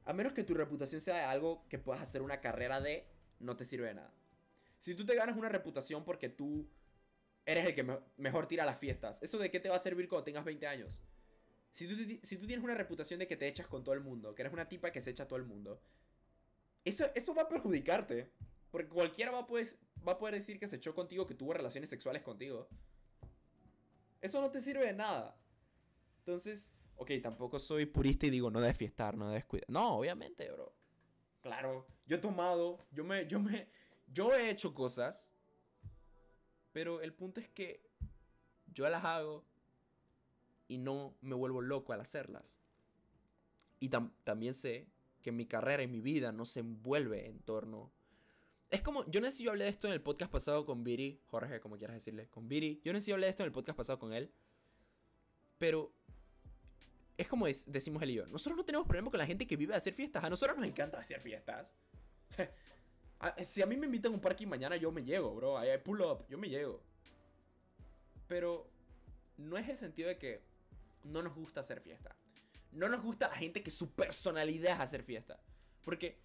a menos que tu reputación sea de algo que puedas hacer una carrera de, no te sirve de nada. Si tú te ganas una reputación porque tú eres el que mejor tira las fiestas, ¿eso de qué te va a servir cuando tengas 20 años? Si tú, si tú tienes una reputación de que te echas con todo el mundo, que eres una tipa que se echa a todo el mundo, eso, eso va a perjudicarte. Porque cualquiera va a, poder, va a poder decir que se echó contigo, que tuvo relaciones sexuales contigo. Eso no te sirve de nada. Entonces, ok, tampoco soy purista y digo no debes fiestar, no debes cuidar. No, obviamente, bro. Claro, yo he tomado, yo me, yo me, yo he hecho cosas. Pero el punto es que yo las hago y no me vuelvo loco al hacerlas. Y también sé que mi carrera y mi vida no se envuelve en torno. Es como, yo no sé si yo hablé de esto en el podcast pasado con Viri, Jorge, como quieras decirle, con Viri. Yo no sé si yo hablé de esto en el podcast pasado con él. Pero es como decimos él y yo. Nosotros no tenemos problema con la gente que vive a hacer fiestas. A nosotros nos encanta hacer fiestas. si a mí me invitan a un parking mañana, yo me llego, bro. I pull up, yo me llego. Pero no es el sentido de que no nos gusta hacer fiesta no nos gusta la gente que su personalidad es hacer fiesta. Porque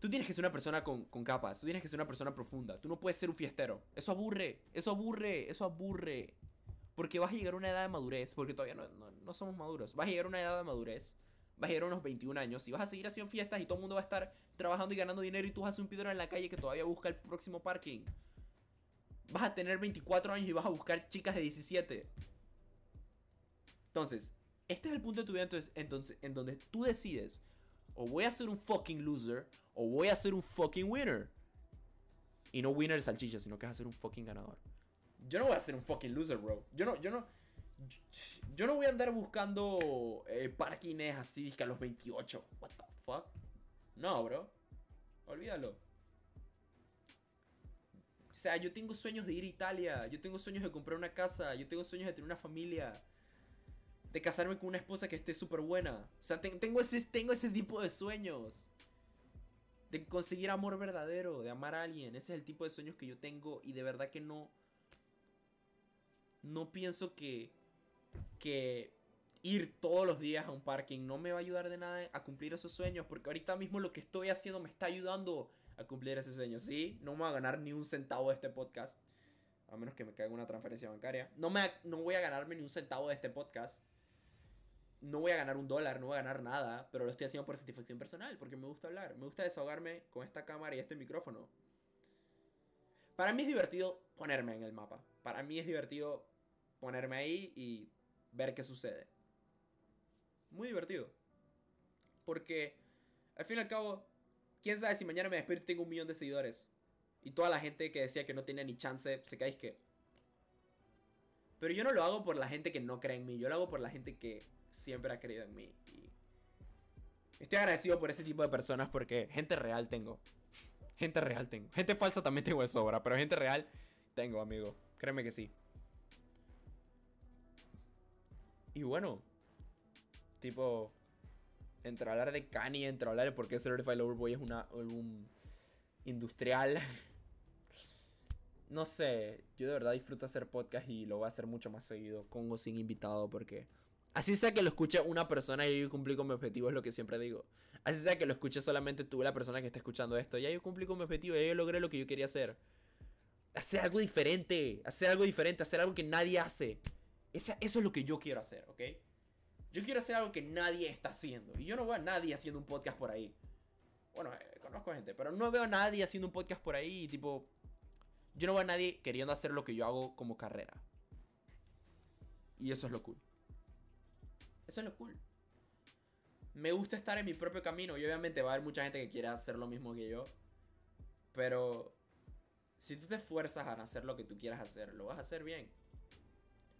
tú tienes que ser una persona con, capas, tú tienes que ser una persona profunda, tú no puedes ser un fiestero. Eso aburre, eso aburre, eso aburre. Porque vas a llegar a una edad de madurez, porque todavía no, somos maduros, vas a llegar a una edad de madurez, vas a llegar a unos 21 años y vas a seguir haciendo fiestas y todo el mundo va a estar trabajando y ganando dinero y tú vas a un piedra en la calle que todavía busca el próximo parking. Vas a tener 24 años y vas a buscar chicas de 17. Entonces, este es el punto de tu vida entonces, en donde tú decides, o voy a ser un fucking loser, o voy a ser un fucking winner. Y no winner de salchicha, sino que vas a ser un fucking ganador. Yo no voy a ser un fucking loser, bro. Yo no, yo no, yo no voy a andar buscando eh, parkings así que a los 28. What the fuck? No, bro. Olvídalo. O sea, yo tengo sueños de ir a Italia. Yo tengo sueños de comprar una casa. Yo tengo sueños de tener una familia de casarme con una esposa que esté súper buena. O sea, tengo, ese, tengo ese tipo de sueños. De conseguir amor verdadero, de amar a alguien. Ese es el tipo de sueños que yo tengo y de verdad que no... No pienso que... Que ir todos los días a un parking no me va a ayudar de nada a cumplir esos sueños. Porque ahorita mismo lo que estoy haciendo me está ayudando a cumplir ese sueño. Sí, no me voy a ganar ni un centavo de este podcast. A menos que me caiga una transferencia bancaria. No, me, no voy a ganarme ni un centavo de este podcast no voy a ganar un dólar, no voy a ganar nada, pero lo estoy haciendo por satisfacción personal, porque me gusta hablar, me gusta desahogarme con esta cámara y este micrófono. Para mí es divertido ponerme en el mapa. Para mí es divertido ponerme ahí y ver qué sucede. Muy divertido. Porque, al fin y al cabo, quién sabe si mañana me despierto y tengo un millón de seguidores. Y toda la gente que decía que no tenía ni chance, se cae que. Pero yo no lo hago por la gente que no cree en mí, yo lo hago por la gente que siempre ha creído en mí. Y estoy agradecido por ese tipo de personas porque gente real tengo. Gente real tengo. Gente falsa también tengo de sobra, pero gente real tengo, amigo. Créeme que sí. Y bueno, tipo, entre hablar de Kanye, entre hablar de por qué Certified Lover Boy es álbum industrial. No sé, yo de verdad disfruto hacer podcast y lo voy a hacer mucho más seguido, con o sin invitado, porque Así sea que lo escuche una persona y yo cumplí con mi objetivo, es lo que siempre digo. Así sea que lo escuche solamente tú, la persona que está escuchando esto. Ya yo cumplí con mi objetivo, ya yo logré lo que yo quería hacer. Hacer algo diferente, hacer algo diferente, hacer algo que nadie hace. eso es lo que yo quiero hacer, ¿ok? Yo quiero hacer algo que nadie está haciendo. Y yo no veo a nadie haciendo un podcast por ahí. Bueno, eh, conozco gente, pero no veo a nadie haciendo un podcast por ahí. Tipo, yo no veo a nadie queriendo hacer lo que yo hago como carrera. Y eso es lo cool. Eso es lo cool. Me gusta estar en mi propio camino y obviamente va a haber mucha gente que quiera hacer lo mismo que yo. Pero si tú te esfuerzas a hacer lo que tú quieras hacer, lo vas a hacer bien.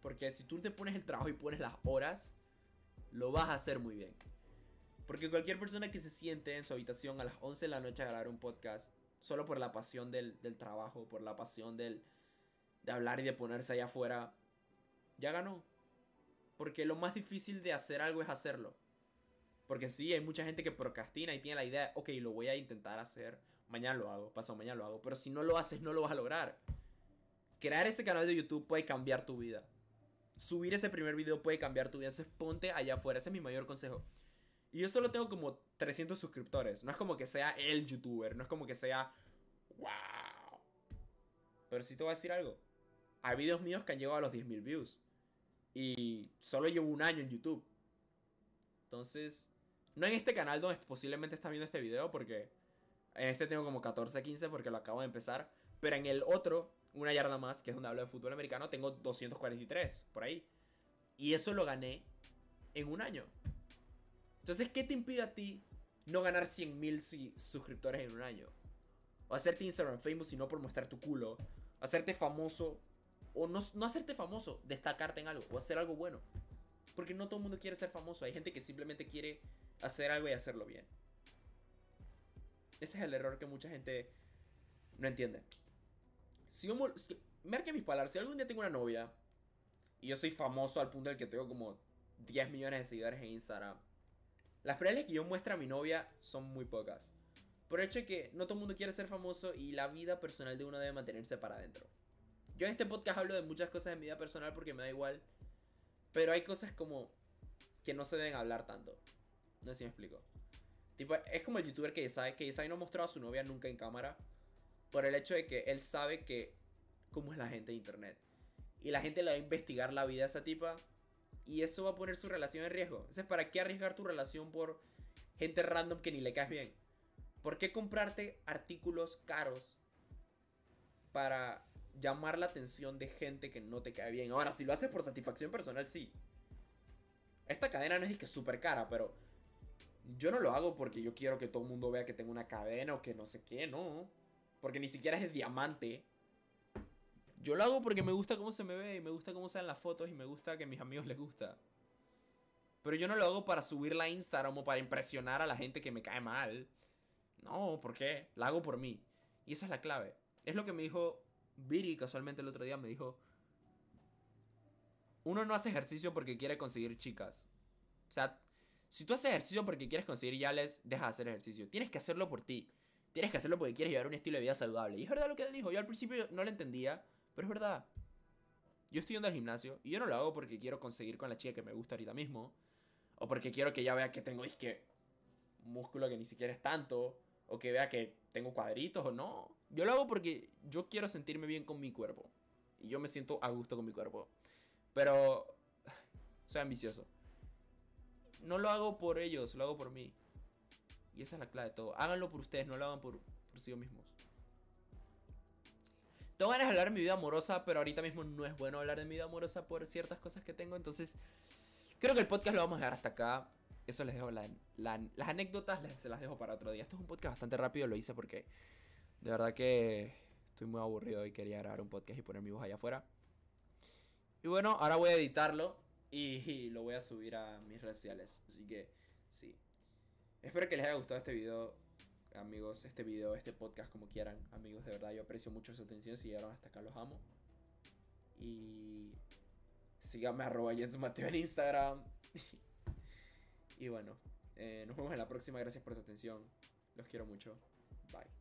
Porque si tú te pones el trabajo y pones las horas, lo vas a hacer muy bien. Porque cualquier persona que se siente en su habitación a las 11 de la noche a grabar un podcast, solo por la pasión del, trabajo, por la pasión del, de hablar y de ponerse allá afuera, ya ganó. Porque lo más difícil de hacer algo es hacerlo. Porque sí, hay mucha gente que procrastina y tiene la idea, ok, lo voy a intentar hacer, mañana lo hago, pasado mañana lo hago. Pero si no lo haces, no lo vas a lograr. Crear ese canal de YouTube puede cambiar tu vida. Subir ese primer video puede cambiar tu vida. Entonces ponte allá afuera. Ese es mi mayor consejo. Y yo solo tengo como 300 suscriptores. No es como que sea el youtuber. No es como que sea. ¡Wow! Pero sí te voy a decir algo. Hay videos míos que han llegado a los 10.000 views. Y solo llevo un año en YouTube. Entonces. No en este canal donde posiblemente estás viendo este video. Porque en este tengo como 14, 15 porque lo acabo de empezar. Pero en el otro, una yarda más, que es donde hablo de fútbol americano, tengo 243 por ahí. Y eso lo gané en un año. Entonces, ¿qué te impide a ti no ganar 100.000 suscriptores en un año? O hacerte Instagram famous y no por mostrar tu culo. Hacerte famoso. O no, no hacerte famoso, destacarte en algo. O hacer algo bueno. Porque no todo el mundo quiere ser famoso. Hay gente que simplemente quiere hacer algo y hacerlo bien. Ese es el error que mucha gente no entiende. Si yo, marque mis palabras, si algún día tengo una novia y yo soy famoso al punto del que tengo como 10 millones de seguidores en Instagram las probabilidades que yo muestre a mi novia son muy pocas. Por el hecho de que no todo el mundo quiere ser famoso y la vida personal de uno debe mantenerse para adentro. Yo en este podcast hablo de muchas cosas de mi vida personal porque me da igual. Pero hay cosas como que no se deben hablar tanto. No sé si me explico. Tipo, es como el youtuber que sabe que Isai no mostró a su novia nunca en cámara. Por el hecho de que él sabe que cómo es la gente de internet. Y la gente le va a investigar la vida de esa tipa y eso va a poner su relación en riesgo. Entonces, ¿para qué arriesgar tu relación por gente random que ni le caes bien? ¿Por qué comprarte artículos caros para llamar la atención de gente que no te cae bien? Ahora, si lo haces por satisfacción personal, sí. Esta cadena no es que súper cara, pero yo no lo hago porque yo quiero que todo el mundo vea que tengo una cadena o que no sé qué, no. Porque ni siquiera es de diamante. Yo lo hago porque me gusta cómo se me ve y me gusta cómo se ven las fotos y me gusta que a mis amigos les gusta. Pero yo no lo hago para subirla a Instagram o para impresionar a la gente que me cae mal. No, ¿por qué? La hago por mí. Y esa es la clave. Es lo que me dijo Viri casualmente el otro día. Me dijo, uno no hace ejercicio porque quiere conseguir chicas. O sea, si tú haces ejercicio porque quieres conseguir yales, deja de hacer ejercicio. Tienes que hacerlo por ti. Tienes que hacerlo porque quieres llevar un estilo de vida saludable. Y es verdad lo que dijo. Yo al principio no lo entendía. Pero es verdad. Yo estoy yendo al gimnasio y yo no lo hago porque quiero conseguir con la chica que me gusta ahorita mismo. O porque quiero que ella vea que tengo que músculo que ni siquiera es tanto. O que vea que tengo cuadritos o no. Yo lo hago porque yo quiero sentirme bien con mi cuerpo. Y yo me siento a gusto con mi cuerpo. Pero soy ambicioso. No lo hago por ellos, lo hago por mí. Y esa es la clave de todo. Háganlo por ustedes, no lo hagan por, por sí mismos. Tengo ganas de hablar de mi vida amorosa, pero ahorita mismo no es bueno hablar de mi vida amorosa por ciertas cosas que tengo. Entonces, creo que el podcast lo vamos a dejar hasta acá. Eso les dejo. las anécdotas se las dejo para otro día. Esto es un podcast bastante rápido. Lo hice porque de verdad que estoy muy aburrido y quería grabar un podcast y poner mi voz allá afuera. Y bueno, ahora voy a editarlo y, lo voy a subir a mis redes sociales. Así que, sí. Espero que les haya gustado este video amigos, este video, este podcast, como quieran. Amigos, de verdad, yo aprecio mucho su atención. Si llegaron hasta acá, los amo. Y síganme arroba Jens Mateo en Instagram. y bueno, eh, nos vemos en la próxima. Gracias por su atención. Los quiero mucho. Bye.